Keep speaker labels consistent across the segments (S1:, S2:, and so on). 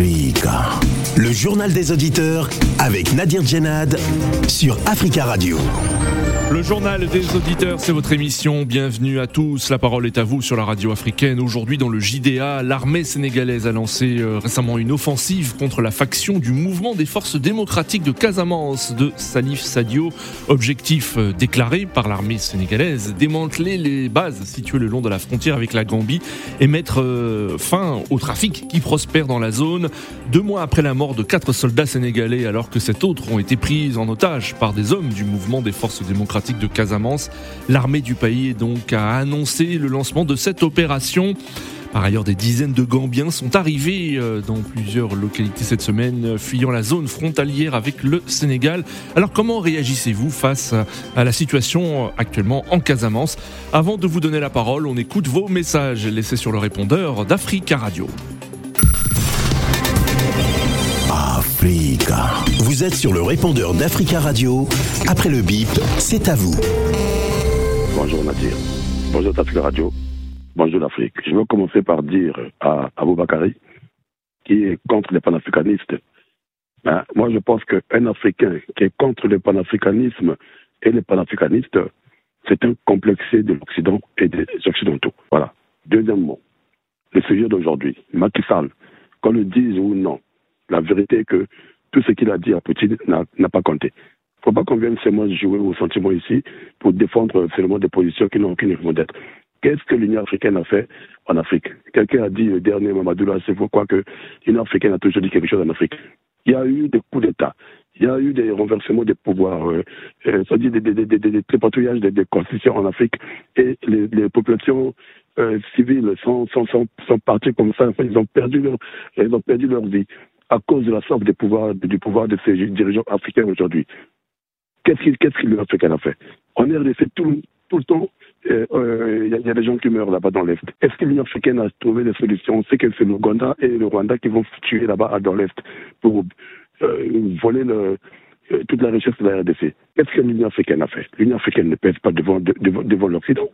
S1: Freeh'ga Le journal des auditeurs avec Nadir Djenad sur Africa Radio.
S2: Le journal des auditeurs, c'est votre émission. Bienvenue à tous. La parole est à vous sur la radio africaine. Aujourd'hui, dans le JDA, l'armée sénégalaise a lancé euh, récemment une offensive contre la faction du mouvement des forces démocratiques de Casamance de Salif Sadio. Objectif euh, déclaré par l'armée sénégalaise démanteler les bases situées le long de la frontière avec la Gambie et mettre euh, fin au trafic qui prospère dans la zone. Deux mois après la de quatre soldats sénégalais, alors que sept autres ont été pris en otage par des hommes du mouvement des forces démocratiques de Casamance. L'armée du pays donc a annoncé le lancement de cette opération. Par ailleurs, des dizaines de Gambiens sont arrivés euh, dans plusieurs localités cette semaine, euh, fuyant la zone frontalière avec le Sénégal. Alors comment réagissez-vous face à la situation euh, actuellement en Casamance? Avant de vous donner la parole, on écoute vos messages laissés sur le répondeur d'Africa Radio.
S1: Vous êtes sur le répondeur d'Africa Radio. Après le bip, c'est à vous.
S3: Bonjour Nadir. Bonjour Africa Radio. Bonjour l'Afrique. Je veux commencer par dire à Abou Bakari, qui est contre les panafricanistes, hein, moi je pense qu'un Africain qui est contre le panafricanisme et les panafricanistes, c'est un complexé de l'Occident et des Occidentaux. Voilà. Deuxièmement, le sujet d'aujourd'hui, Macky qu'on le dise ou non, la vérité est que tout ce qu'il a dit à Poutine n'a pas compté. Il ne faut pas qu'on vienne seulement jouer au sentiment ici pour défendre seulement des positions qui n'ont aucune raison d'être. Qu'est-ce que l'Union africaine a fait en Afrique? Quelqu'un a dit le dernier Mamadou c'est pourquoi que l'Union africaine a toujours dit quelque chose en Afrique. Il y a eu des coups d'État, il y a eu des renversements des pouvoirs, euh, euh c'est-à-dire des, des, des, des des, constitutions en Afrique et les, les populations euh, civiles sont, sont, sont, sont parties comme ça, ils ont perdu leur, ils ont perdu leur vie à cause de la soif du pouvoir, du pouvoir de ces dirigeants africains aujourd'hui. Qu'est-ce que l'Union africaine a fait? En RDC, tout, tout le temps, il euh, euh, y, a des gens qui meurent là-bas dans l'Est. Est-ce que l'Union africaine a trouvé des solutions? On sait que c'est l'Ouganda et le Rwanda qui vont tuer là-bas dans l'Est pour euh, voler le, toute la richesse de la RDC. Qu'est-ce que l'Union africaine a fait? L'Union africaine ne pèse pas devant, devant l'Occident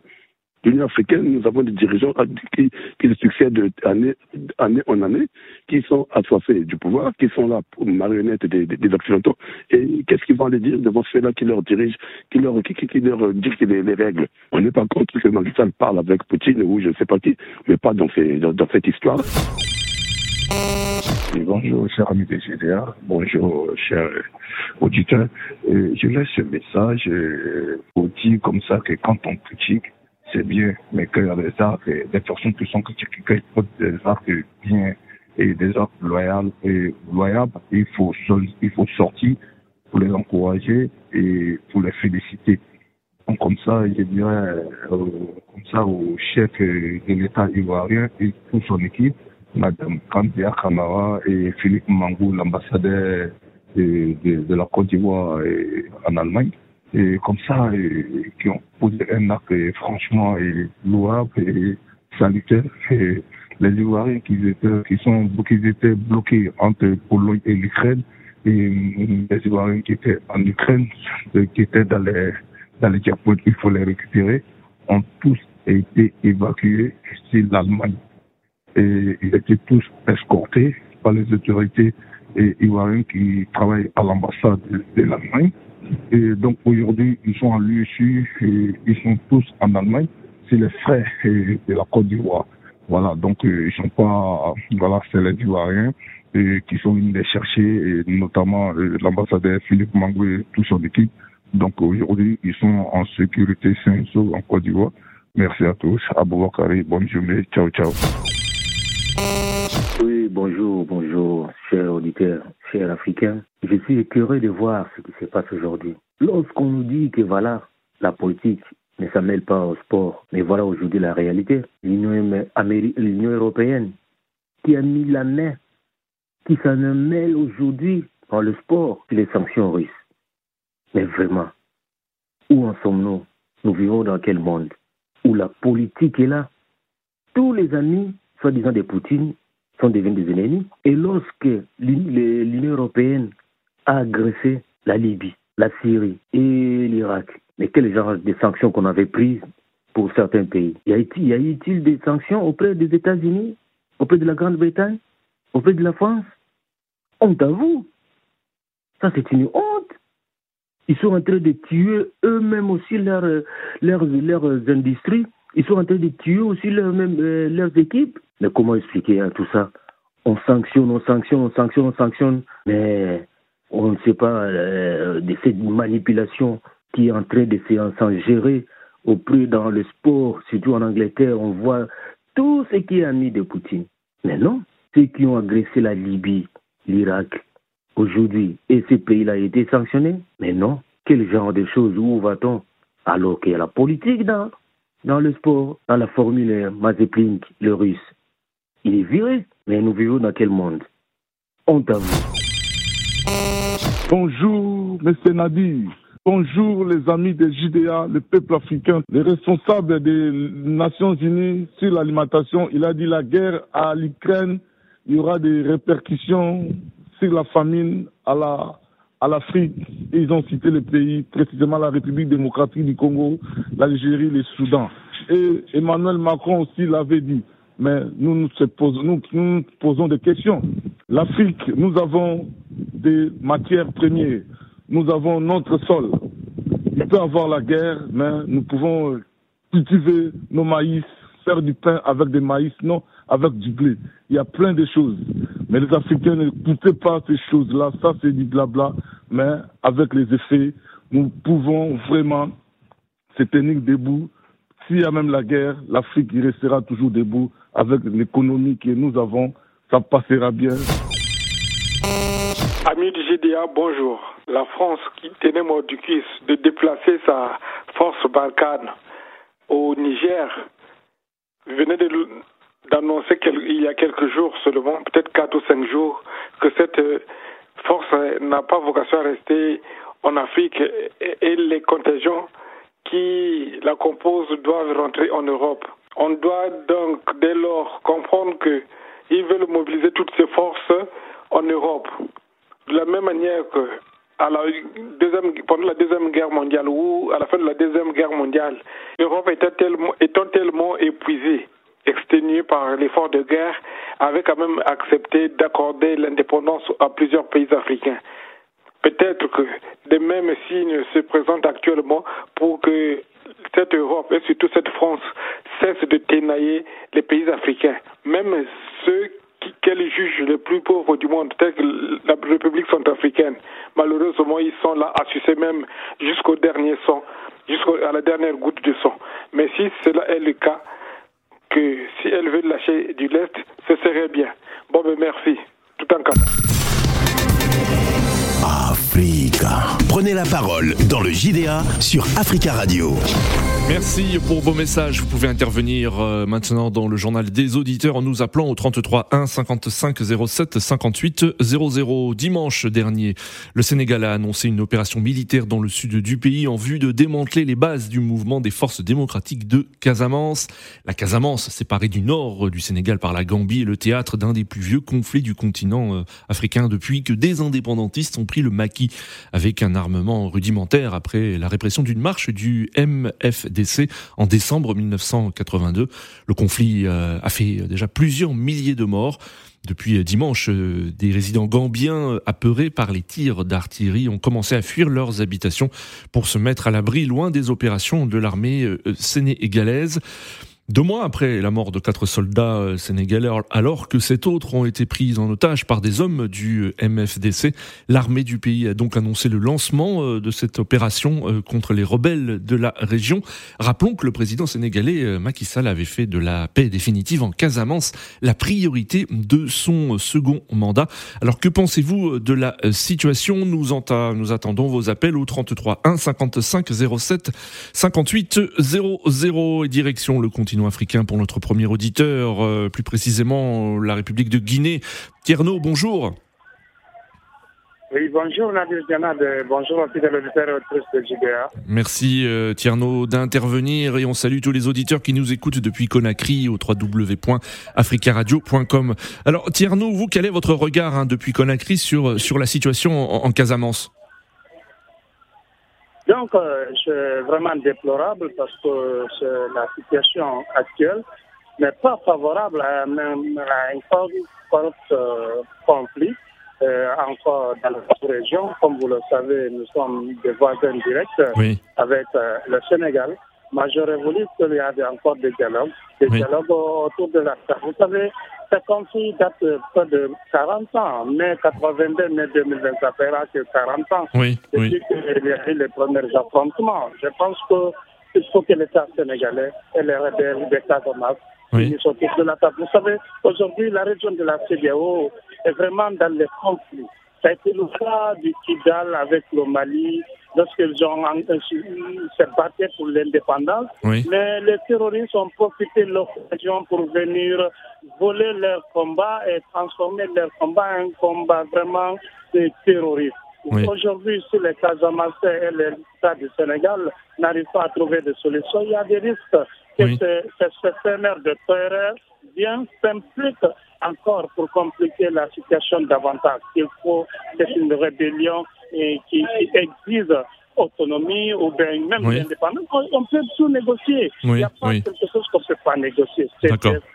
S3: l'Union africaine, nous avons des dirigeants qui, qui succèdent année, année en année, qui sont assoiffés du pouvoir, qui sont là pour marionnettes des, des, Occidentaux. Et qu'est-ce qu'ils vont aller dire devant ceux-là qui leur dirigent, qui leur, qui, qui leur dictent les, les, règles? On n'est pas contre que Macky parle avec Poutine ou je ne sais pas qui, mais pas dans, ces, dans, cette histoire.
S4: bonjour, cher ami des GDA. Bonjour, cher auditeur. je laisse ce message pour dire comme ça que quand on critique, c'est bien, mais qu'il y a des personnes qui sont critiquées, font des actes bien et des actes loyaux et loyables, il faut, faut sortir pour les encourager et pour les féliciter. Donc comme ça, je dirais, euh, comme ça au chef de l'État ivoirien et toute son équipe, Madame Kandia Kamara et Philippe Mangou, l'ambassadeur de, de, de, la Côte d'Ivoire en Allemagne et comme ça, et, qui ont posé un acte franchement et louable et salutaire. Et les Ivoiriens qui étaient, qui sont, qui étaient bloqués entre Pologne et l'Ukraine, et les Ivoiriens qui étaient en Ukraine, qui étaient dans les, dans les diapotes, il faut les récupérer, ont tous été évacués sur l'Allemagne. Et ils étaient tous escortés les autorités ivoiriennes qui travaillent à l'ambassade de l'Allemagne. Et donc aujourd'hui, ils sont en l'USU et ils sont tous en Allemagne. C'est les frères de la Côte d'Ivoire. Voilà, donc euh, ils sont pas, voilà, c'est les Ivoiriens et qui sont venus les chercher, et notamment euh, l'ambassadeur Philippe Mangou et toute son équipe. Donc aujourd'hui, ils sont en sécurité saint en Côte d'Ivoire. Merci à tous. Aboubakari, bonne journée. Ciao, ciao.
S5: Oui, bonjour, bonjour, chers auditeurs, chers Africains. Je suis écœuré de voir ce qui se passe aujourd'hui. Lorsqu'on nous dit que voilà, la politique ne s'amène pas au sport, mais voilà aujourd'hui la réalité. L'Union européenne qui a mis la main, qui s'en mêle aujourd'hui dans le sport, les sanctions russes. Mais vraiment, où en sommes-nous? Nous vivons dans quel monde? Où la politique est là? Tous les amis, soi-disant des Poutines, sont devenus des ennemis. Et lorsque l'Union européenne a agressé la Libye, la Syrie et l'Irak, mais quel genre de sanctions qu'on avait prises pour certains pays? Y a-t-il des sanctions auprès des États-Unis, auprès de la Grande-Bretagne, auprès de la France? Honte à vous. Ça, c'est une honte. Ils sont en train de tuer eux-mêmes aussi leurs, industries. Ils sont en train de tuer aussi euh, leurs équipes. Mais comment expliquer hein, tout ça? On sanctionne, on sanctionne, on sanctionne, on sanctionne. Mais on ne sait pas euh, de cette manipulation qui est en train de s'en gérer au plus dans le sport, surtout en Angleterre. On voit tout ce qui est ami de Poutine. Mais non, ceux qui ont agressé la Libye, l'Irak, aujourd'hui, et ces pays-là ont été sanctionnés Mais non. Quel genre de choses Où va-t-on? Alors qu'il y a la politique dans, dans le sport, dans la Formule Mazepin, le russe. Il est viré. Mais nous vivons dans quel monde? Vous.
S6: Bonjour, M. Nadir. Bonjour les amis des JDA, le peuple africain, les responsables des Nations Unies sur l'alimentation. Il a dit la guerre à l'Ukraine, il y aura des répercussions sur la famine à la à l'Afrique. Ils ont cité les pays, précisément la République démocratique du Congo, l'Algérie, le Soudan. Et Emmanuel Macron aussi l'avait dit. Mais nous nous, posons, nous posons des questions. L'Afrique, nous avons des matières premières nous avons notre sol. Il peut avoir la guerre, mais nous pouvons cultiver nos maïs, faire du pain avec des maïs, non avec du blé. Il y a plein de choses. Mais les Africains n'écoutez pas ces choses-là. Ça, c'est du blabla. Mais avec les effets, nous pouvons vraiment se tenir debout. S'il y a même la guerre, l'Afrique restera toujours debout avec l'économie que nous avons. Ça passera bien.
S7: Amis du GDA, bonjour. La France qui tenait mort du de déplacer sa force Balkane au Niger venait d'annoncer il y a quelques jours seulement, peut-être quatre ou cinq jours, que cette force n'a pas vocation à rester en Afrique et les contingents qui la composent doivent rentrer en Europe. On doit donc dès lors comprendre qu'ils veulent mobiliser toutes ces forces en Europe de la même manière que à la deuxième, pendant la Deuxième Guerre mondiale ou à la fin de la Deuxième Guerre mondiale, l'Europe était tellement, étant tellement épuisée, exténuée par l'effort de guerre, avait quand même accepté d'accorder l'indépendance à plusieurs pays africains. Peut-être que des mêmes signes se présentent actuellement pour que cette Europe et surtout cette France cessent de ténailler les pays africains, même ceux qu'elle juge les plus pauvres du monde, tels que la République centrafricaine. Malheureusement, ils sont là, assucés même jusqu'au dernier sang, jusqu'à la dernière goutte de sang. Mais si cela est le cas, que si elle veut lâcher du lest, ce serait bien. Bon, mais merci. Tout en cas.
S1: Africa. Prenez la parole dans le JDA sur Africa Radio.
S2: Merci pour vos messages. Vous pouvez intervenir euh, maintenant dans le journal des auditeurs en nous appelant au 33 1 55 07 58 00. Dimanche dernier, le Sénégal a annoncé une opération militaire dans le sud du pays en vue de démanteler les bases du mouvement des forces démocratiques de Casamance. La Casamance, séparée du nord du Sénégal par la Gambie, est le théâtre d'un des plus vieux conflits du continent euh, africain depuis que des indépendantistes ont pris le maquis avec un armement rudimentaire après la répression d'une marche du MFD en décembre 1982. Le conflit euh, a fait déjà plusieurs milliers de morts. Depuis dimanche, euh, des résidents gambiens apeurés par les tirs d'artillerie ont commencé à fuir leurs habitations pour se mettre à l'abri loin des opérations de l'armée euh, sénégalaise. Deux mois après la mort de quatre soldats euh, sénégalais, alors que sept autres ont été pris en otage par des hommes du euh, MFDC, l'armée du pays a donc annoncé le lancement euh, de cette opération contre les rebelles de la région. Rappelons que le président sénégalais Macky Sall avait fait de la paix définitive en Casamance la priorité de son second mandat. Alors que pensez-vous de la situation? Nous, nous attendons vos appels au 33 1 55 07 58 00 et direction le continent africain pour notre premier auditeur, euh, plus précisément la République de Guinée. Tierno, bonjour.
S8: Oui, bonjour Nadir Janad, bonjour aux fidèles auditeurs de JBA.
S2: Merci euh, Tierno d'intervenir et on salue tous les auditeurs qui nous écoutent depuis Conakry au www.africaradio.com. Alors Tierno, vous, quel est votre regard hein, depuis Conakry sur, sur la situation en Casamance?
S8: Donc, euh, c'est vraiment déplorable parce que la situation actuelle n'est pas favorable à, même, un fort, euh, conflit euh, encore dans la région. Comme vous le savez, nous sommes des voisins directs avec le Sénégal. Moi, j'aurais voulu qu'il y ait encore des dialogues, des dialogues autour de la table. Vous savez, ce conflit date près de 40 ans. Mai 82, mai 2020, ça fera que 40 ans.
S2: Oui,
S8: depuis qu'il y a eu les premiers affrontements. Je pense qu'il faut que l'État sénégalais et les rebelles des Casamance oui. de la table. Vous savez, aujourd'hui, la région de la CDAO est vraiment dans les conflits. Ça a été le cas du Kidal avec le Mali, lorsqu'ils ont se battu pour l'indépendance. Mais les terroristes ont profité de l'occasion pour venir voler leur combat et transformer leur combat en combat vraiment de terroristes. Aujourd'hui, si les Casamassés et l'État du Sénégal n'arrivent pas à trouver de solution, il y a des risques que ce, ce, de terreur bien s'implique encore pour compliquer la situation davantage. Il faut, c'est une rébellion et qui, exige autonomie ou bien même l'indépendance. On, peut tout négocier. Il n'y a pas quelque chose qu'on ne peut pas négocier. C'est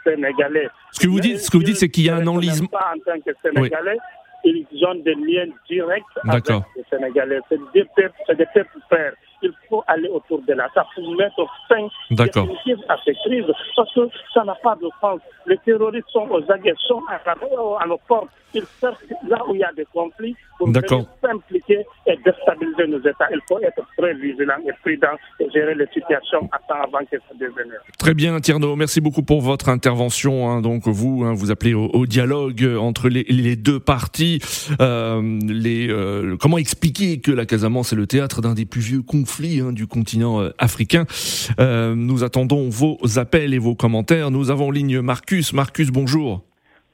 S8: Sénégalais.
S2: Ce que vous dites, ce que vous dites, c'est qu'il y a un enlisement.
S8: Pas en tant que Sénégalais, ils ont des liens directs avec les Sénégalais. C'est des peuples, c'est des peuples frères il faut aller autour de la table pour mettre fin à ces crises parce que ça n'a pas de sens. Les terroristes sont aux aguets, sont à, nos portes. Ils cherchent là où il y a des conflits pour s'impliquer et déstabiliser nos États. Il faut être très vigilant et prudent et gérer les situations à temps avant que ça devienne.
S2: Très bien, Tierno. Merci beaucoup pour votre intervention. Hein. Donc vous, hein, vous appelez au, dialogue entre les, deux parties. Euh, les, euh, comment expliquer que la Casamance est le théâtre d'un des plus vieux conflits Hein, du continent euh, africain. Euh, nous attendons vos appels et vos commentaires. Nous avons en ligne Marcus. Marcus, bonjour.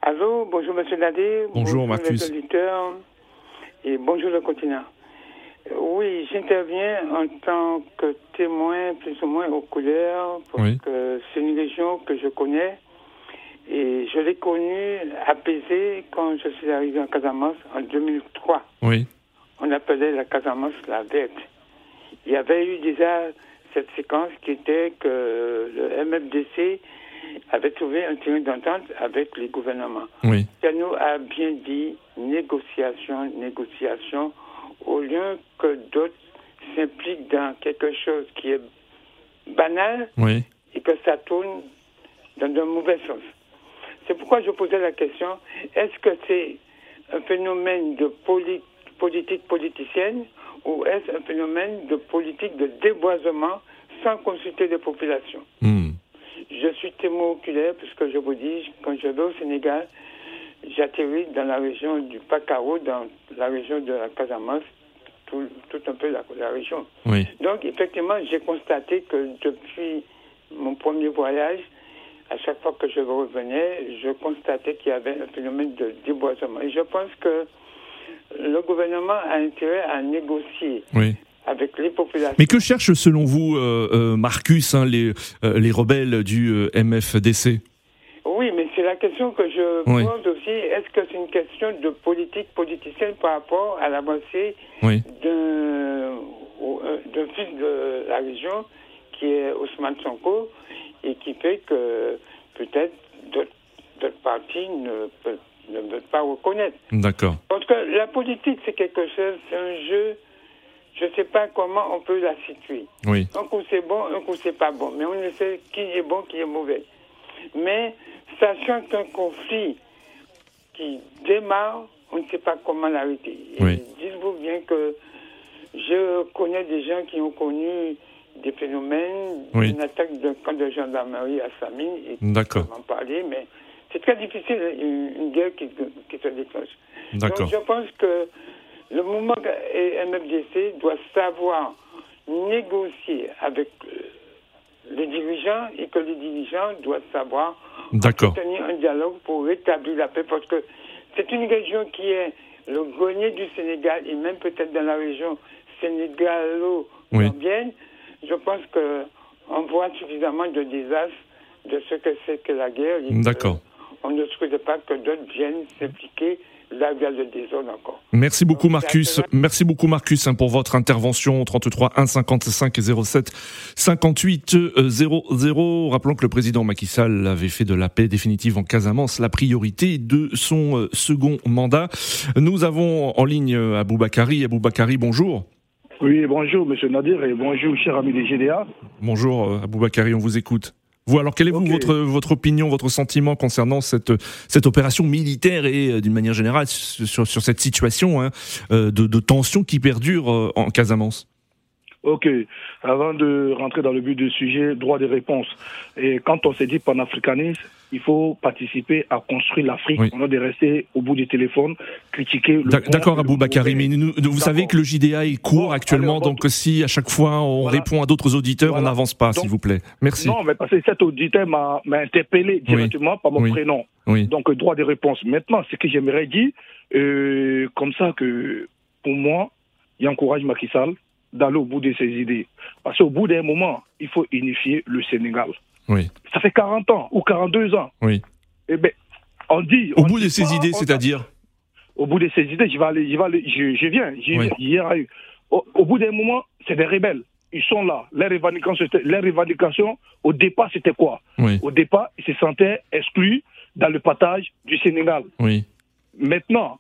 S9: Allô, bonjour Monsieur Nadir.
S2: Bonjour, Marcus.
S9: et bonjour le continent. Euh, oui, j'interviens en tant que témoin plus ou moins aux couleurs parce que c'est une région que je connais et je l'ai connue apaisée quand je suis arrivé en Casamance en 2003.
S2: Oui.
S9: On appelait la Casamance la verte il y avait eu déjà cette séquence qui était que le MFDC avait trouvé un terrain d'entente avec les gouvernements.
S2: Oui.
S9: nous a bien dit négociation, négociation, au lieu que d'autres s'impliquent dans quelque chose qui est banal et que ça tourne dans de mauvais sens. C'est pourquoi je posais la question, est-ce que c'est un phénomène de politique politicienne ou est-ce un phénomène de politique de déboisement sans consulter les populations
S2: hmm.
S9: Je suis témoin oculaire puisque je vous dis, quand je vais au Sénégal, j'atterris dans la région du Pacaro, dans la région de la Casamance, tout, un peu la, la région. Donc, effectivement, j'ai constaté que depuis mon premier voyage, à chaque fois que je revenais, je constatais qu'il y avait un phénomène de déboisement. Et je pense que le gouvernement a intérêt à négocier avec les populations.
S2: Mais que cherchent selon vous, euh, euh, Marcus, hein, les, euh, les rebelles du MFDC
S9: Oui, mais c'est la question que je pose aussi. Est-ce que c'est une question de politique politicienne par rapport à l'avancée
S2: oui.
S9: d'un fils de la région qui est Ousmane Sonko et qui fait que peut-être d'autres partis ne ne veut pas reconnaître.
S2: D'accord.
S9: Que la politique, c'est quelque chose, c'est un jeu, je ne sais pas comment on peut la situer.
S2: Oui.
S9: Un coup c'est bon, un coup c'est pas bon. Mais on ne sait qui est bon, qui est mauvais. Mais sachant qu'un conflit qui démarre, on ne sait pas comment l'arrêter.
S2: Oui.
S9: Dites-vous bien que je connais des gens qui ont connu des phénomènes,
S2: oui.
S9: une attaque d'un camp de gendarmerie à Samine, et
S2: D'accord.
S9: m'en parler, mais c'est très difficile, une, guerre qui, se déclenche.
S2: Donc
S9: je pense que le mouvement MFDC doit savoir négocier avec euh, les dirigeants et que les dirigeants doivent savoir tenir un dialogue pour rétablir la paix parce que c'est une région qui est le grenier du Sénégal et même peut-être dans la région sénégalo-gambienne. Je pense qu'on voit suffisamment de désastres de ce que c'est que la guerre.
S2: D'accord
S9: on ne souhaite pas que d'autres viennent s'impliquer là, il y a le désordre encore.
S2: Merci beaucoup, Marcus. Merci beaucoup, Marcus, hein, pour votre intervention. 33 1 55 07 58 00. Rappelons que le président Macky Sall avait fait de la paix définitive en Casamance la priorité de son euh, second mandat. Nous avons en ligne euh, Aboubakari. Aboubakari, bonjour.
S10: Oui, bonjour, monsieur Nadir, et bonjour, cher ami des GDA.
S2: Bonjour, euh, Aboubakari, on vous écoute. Vous, alors, quelle est votre, votre opinion, votre sentiment concernant cette, cette opération militaire et, euh, d'une manière générale, sur, sur cette situation hein, euh, de, de tension qui perdure en Casamance?
S10: Ok. Avant de rentrer dans le but du sujet, droit de réponse. Et quand on s'est dit panafricanisme, il faut participer à construire l'Afrique. On a de rester au bout du téléphone, critiquer.
S2: D'accord, Abou Bakari, mais vous savez que le JDA est court actuellement, donc si à chaque fois on répond à d'autres auditeurs, on n'avance pas, s'il vous plaît. Merci.
S10: Non, mais parce que cet auditeur m'a interpellé directement par mon prénom. Donc droit de réponse. Maintenant, ce que j'aimerais dire, euh, comme ça que pour moi, il encourage Macky Sall d'aller au bout de ses idées. Parce qu'au bout d'un moment, il faut unifier le Sénégal.
S2: Oui.
S10: Ça fait 40 ans ou 42 ans.
S2: Oui.
S10: Eh ben, on dit.
S2: Au bout de ses idées, c'est-à-dire
S10: Au bout de ses idées, je vais aller, je vais aller, je, viens, Hier, au, au bout d'un moment, c'est des rebelles. Ils sont là. Les revendications, au départ, c'était quoi? Au départ, ils se sentaient exclus dans le partage du Sénégal.
S2: Oui.
S10: Maintenant,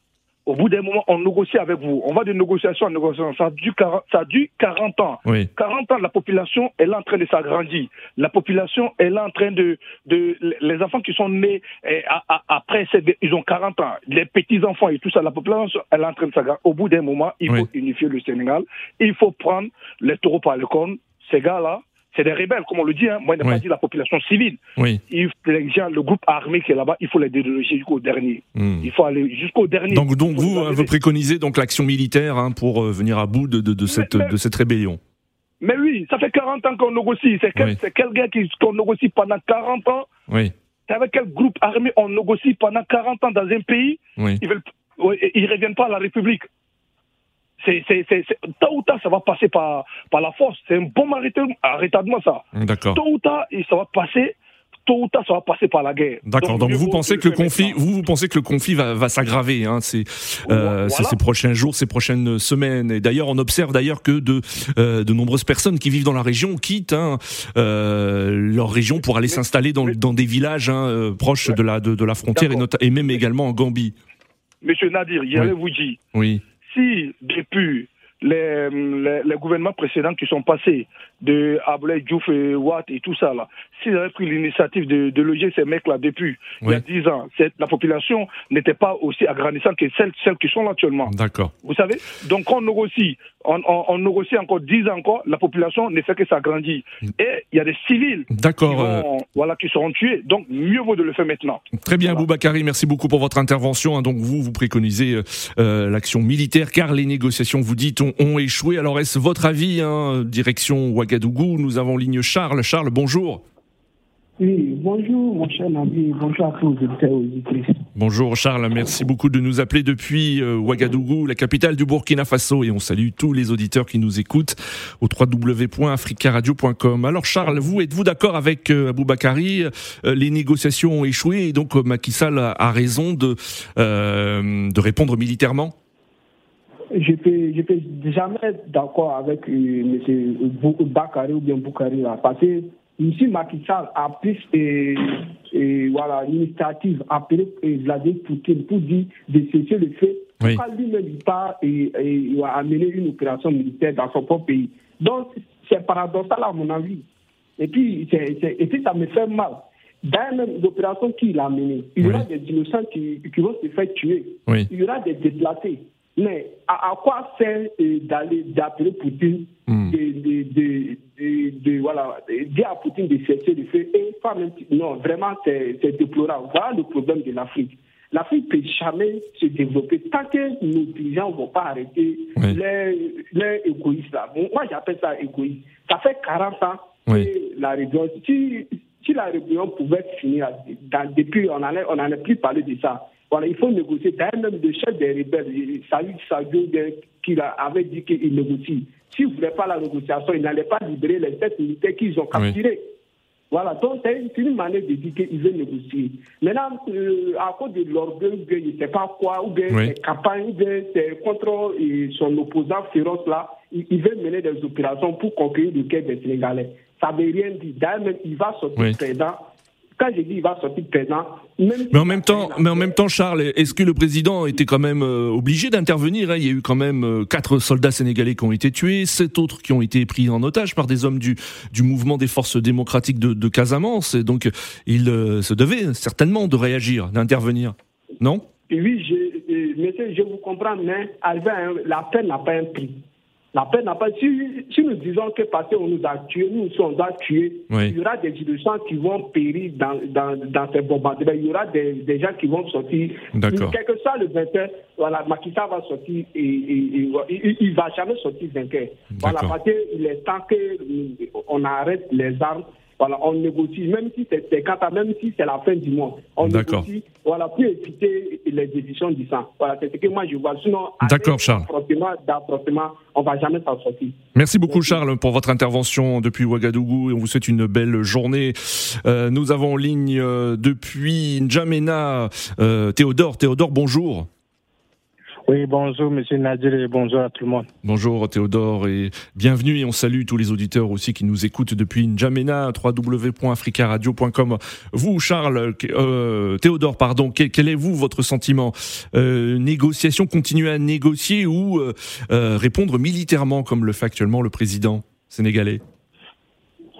S10: au bout d'un moment, on négocie avec vous. On va de négociation en négociation. Ça dure 40, ça 40 ans. 40 ans, la population est là en train de s'agrandir. La population est là en train de... de les enfants qui sont nés eh, après, ils ont 40 ans. Les petits-enfants et tout ça, la population est là en train de s'agrandir. Au bout d'un moment, il faut unifier le Sénégal. Il faut prendre les taureaux par le cornes. Ces gars-là, c'est des rebelles, comme on le dit. Hein. Moi, je n'ai pas dit la population civile.
S2: Oui.
S10: Il, les gens, le groupe armé qui est là-bas, il faut les déloger jusqu'au dernier. Hmm. Il faut aller jusqu'au dernier.
S2: Donc, donc vous, vous préconisez donc l'action militaire hein, pour euh, venir à bout de, de, de cette, de cette rébellion.
S10: Mais oui, ça fait 40 ans qu'on négocie. C'est quel, quel, gars qu'on négocie pendant 40 ans?
S2: Oui.
S10: C'est avec quel groupe armé on négocie pendant 40 ans dans un pays?
S2: Oui.
S10: Ils ne reviennent pas à la République c'est, c'est, tôt ou tard, ça va passer par, par la force. C'est un bon arrêtement, ça.
S2: D'accord.
S10: Tôt ou tard, ça va passer tôt ou tard, ça va passer par la guerre.
S2: D'accord. Donc, vous pensez que le conflit, vous, vous pensez que le conflit va, va s'aggraver, hein, ces, euh, ces prochains jours, ces prochaines semaines. Et d'ailleurs, on observe d'ailleurs que de, euh, de nombreuses personnes qui vivent dans la région quittent hein, euh, leur région pour aller s'installer dans, dans des villages hein, euh, proches de la de, de la frontière et, et même également en Gambie.
S10: Monsieur Nadir, j'allais vous dire.
S2: Oui
S10: si depuis les, les, gouvernements précédents qui sont passés, de Ablay, Diouf et Watt et tout ça, là, s'ils avaient pris l'initiative de, de, loger ces mecs-là depuis il y a 10 ans, la population n'était pas aussi agrandissante que celles, celles qui sont là actuellement.
S2: D'accord.
S10: Vous savez Donc on négocie, on, on, on, négocie encore 10 ans encore, la population ne fait que s'agrandir. Mm. Et il y a des civils
S2: D'accord,
S10: qui,
S2: euh.
S10: voilà, qui seront tués. Donc mieux vaut de le faire maintenant.
S2: Très bien, voilà. Boubacari, merci beaucoup pour votre intervention. Hein. Donc vous, vous préconisez euh, euh, l'action militaire car les négociations, vous dites, ont, ont échoué. Alors est-ce votre avis, hein, direction Ouagadougou? Nous avons ligne Charles. Charles, bonjour.
S11: Oui, bonjour mon cher Nabi, bonjour à tous les auditeurs
S2: Bonjour Charles, merci beaucoup de nous appeler depuis euh, Ouagadougou, la capitale du Burkina Faso, et on salue tous les auditeurs qui nous écoutent au www.africaradio.com. Alors Charles, vous êtes-vous d'accord avec euh, Aboubakari euh, Les négociations ont échoué et donc Macky Sall a, a raison de, euh, de répondre militairement?
S11: Je peux, je peux jamais être d'accord avec euh, M. Bakari ou bien Boukari là, parce que M. Macky Sall a pris et, et voilà, l'initiative appelée Vladimir Poutine pour dire de cesser le fait.
S2: Oui.
S11: Pourquoi lui-même il part et, et il amener une opération militaire dans son propre pays? Donc c'est paradoxal à mon avis. Et puis, et puis ça me fait mal. Dans même l'opération qu'il a menée, il y aura oui. des innocents qui, qui vont se faire tuer.
S2: Oui.
S11: Il y aura des déplacés. Mais à, à quoi sert euh, d'aller d'appeler Poutine,
S2: mm.
S11: de, de, de, de, de voilà, dire à Poutine de cesser le feu et pas même, non, vraiment c'est déplorable. Voilà le problème de l'Afrique. L'Afrique ne peut jamais se développer tant que nos dirigeants ne vont pas arrêter
S2: oui.
S11: les, les égoïstes là. Moi j'appelle ça égoïste. Ça fait 40 ans
S2: oui.
S11: que la région, si, si la région pouvait finir, dans, depuis on n'en on plus parlé de ça. Voilà, il faut négocier. D'ailleurs, même le chef des rebelles, Saïd Sadio, qui avait dit qu'il négocie. S'il ne voulait pas la négociation, il n'allait pas libérer les têtes militaires qu'ils ont capturées. Voilà, donc c'est une manière de dire qu'il veut négocier. Maintenant, euh, à cause de l'orgueil, il ne sait pas quoi, ou bien oui. campagnes, ou bien contre son opposant féroce là, il, veut mener des opérations pour conquérir le cœur des Sénégalais. Ça ne veut rien dire. D'ailleurs, il va sortir oui. président quand j'ai dit il va sortir présent,
S2: mais en même temps, mais en même temps, Charles, est-ce que le président était quand même euh, obligé d'intervenir hein? Il y a eu quand même euh, quatre soldats sénégalais qui ont été tués, sept autres qui ont été pris en otage par des hommes du du mouvement des forces démocratiques de, de Casamance. Et donc, il euh, se devait certainement de réagir, d'intervenir, non?
S11: Oui, je, monsieur, je vous comprends, mais la peine n'a pas un prix. La paix n'a pas. Si, si, nous disons que parce qu'on nous a tués, nous sommes doit tuer, il y aura des innocents qui vont périr dans, dans, dans ces bombardements. Il y aura des, des gens qui vont sortir.
S2: D'accord.
S11: Quel que soit le vainqueur, voilà, Makissa va sortir et, et, et il ne va jamais sortir vainqueur. Voilà, parce qu'il est temps qu'on arrête les armes voilà, on négocie, même si c'est même si c'est la fin du mois. On négocie, voilà, pour éviter les décisions du sang. Voilà, c'est ce que moi je vois. Sinon,
S2: D'accord, Charles.
S11: On va jamais s'en sortir.
S2: Merci beaucoup, Charles, pour votre intervention depuis Ouagadougou. On vous souhaite une belle journée. Euh, nous avons en ligne euh, depuis N'Djamena euh, Théodore. Théodore, bonjour.
S12: Oui, bonjour Monsieur Nadir et bonjour à tout le monde.
S2: Bonjour Théodore et bienvenue et on salue tous les auditeurs aussi qui nous écoutent depuis N'Djamena, www.africaradio.com. Vous Charles, euh, Théodore, pardon, quel, est vous votre sentiment? Euh, Négociation, continuer à négocier ou euh, répondre militairement comme le fait actuellement le président sénégalais?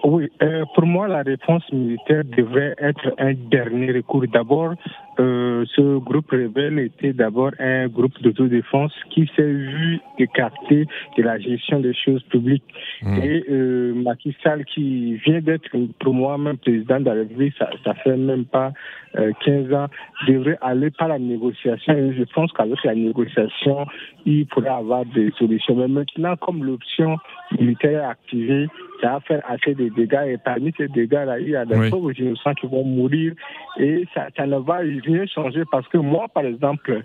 S12: Oui, euh, pour moi, la réponse militaire devrait être un dernier recours. D'abord, euh, ce groupe rebelle était d'abord un groupe d'autodéfense qui s'est vu écarté de la gestion des choses publiques. Mmh. Et euh, Macky Sall, qui vient d'être pour moi même président de la République, ça, ça fait même pas euh, 15 ans, devrait aller par la négociation. Et je pense qu'avec la négociation, il pourrait avoir des solutions. Mais maintenant, comme l'option militaire est activée, ça va faire assez de dégâts. Et parmi ces dégâts-là, il y a des oui. pauvres innocents qui vont mourir. Et ça, ça ne va rien changer parce que moi, par exemple,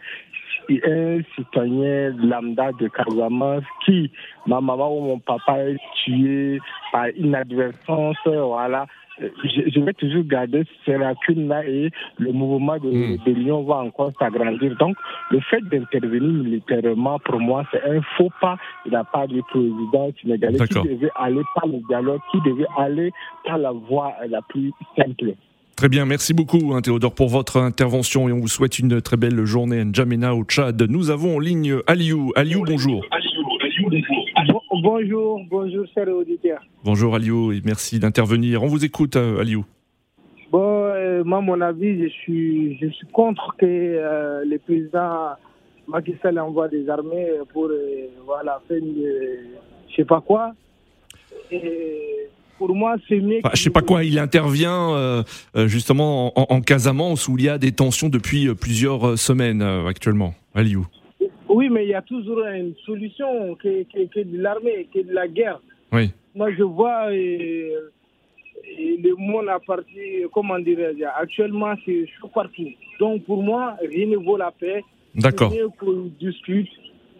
S12: un citoyen lambda de Casamance qui, ma maman ou mon papa est tué par inadvertance, voilà. Je, je, vais toujours garder ces lacunes-là et le mouvement de, mmh. de l'Union va encore s'agrandir. Donc, le fait d'intervenir militairement, pour moi, c'est un faux pas de la part du président sénégalais qui devait aller par le dialogue, qui devait aller par la voie la plus simple.
S2: Très bien, merci beaucoup hein, Théodore pour votre intervention et on vous souhaite une très belle journée à N'Djamena au Tchad. Nous avons en ligne Aliou. Aliou, bonjour.
S13: Bon, bonjour, bonjour chers auditeurs.
S2: Bonjour Aliou et merci d'intervenir. On vous écoute euh, Aliou.
S13: Bon, euh, moi mon avis, je suis, je suis contre que euh, le président Macky Sall envoie des armées pour euh, voilà, faire je sais pas quoi. Et pour moi, c'est mieux.
S2: Enfin, je sais pas quoi, il intervient euh, justement en, en, Casamance où il y a des tensions depuis plusieurs semaines euh, actuellement. Aliou.
S13: Oui, mais il y a toujours une solution qui est de l'armée, qui est de la guerre.
S2: Oui.
S13: Moi, je vois euh, le monde à partir, comment dirais-je, actuellement, c'est partout. Donc, pour moi, rien ne vaut la paix.
S2: D'accord.
S13: qu'on discute,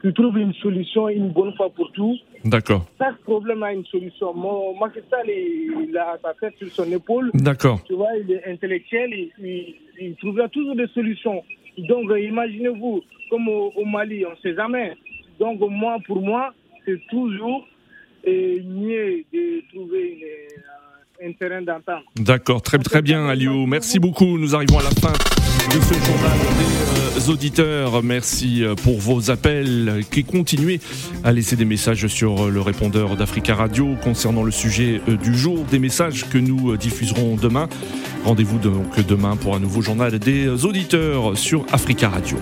S13: qu'on trouve une solution une bonne fois pour tout.
S2: D'accord.
S13: Chaque problème a une solution. Moi, Macky Sall, il a sa tête sur son épaule.
S2: D'accord.
S13: Tu vois, il est intellectuel, il, il, il trouvera toujours des solutions. Donc, imaginez-vous, comme au, Mali, on ne sait jamais. Donc, moi, pour moi, c'est toujours euh, mieux de trouver une, un terrain d'entente.
S2: D'accord, très, très bien, Aliou. Merci beaucoup. Nous arrivons à la fin de ce journal euh, auditeurs. Merci pour vos appels. Qui continuez à laisser des messages sur le répondeur d'Africa Radio concernant le sujet euh, du jour, des messages que nous diffuserons demain. Rendez-vous donc demain pour un nouveau journal des auditeurs sur Africa Radio.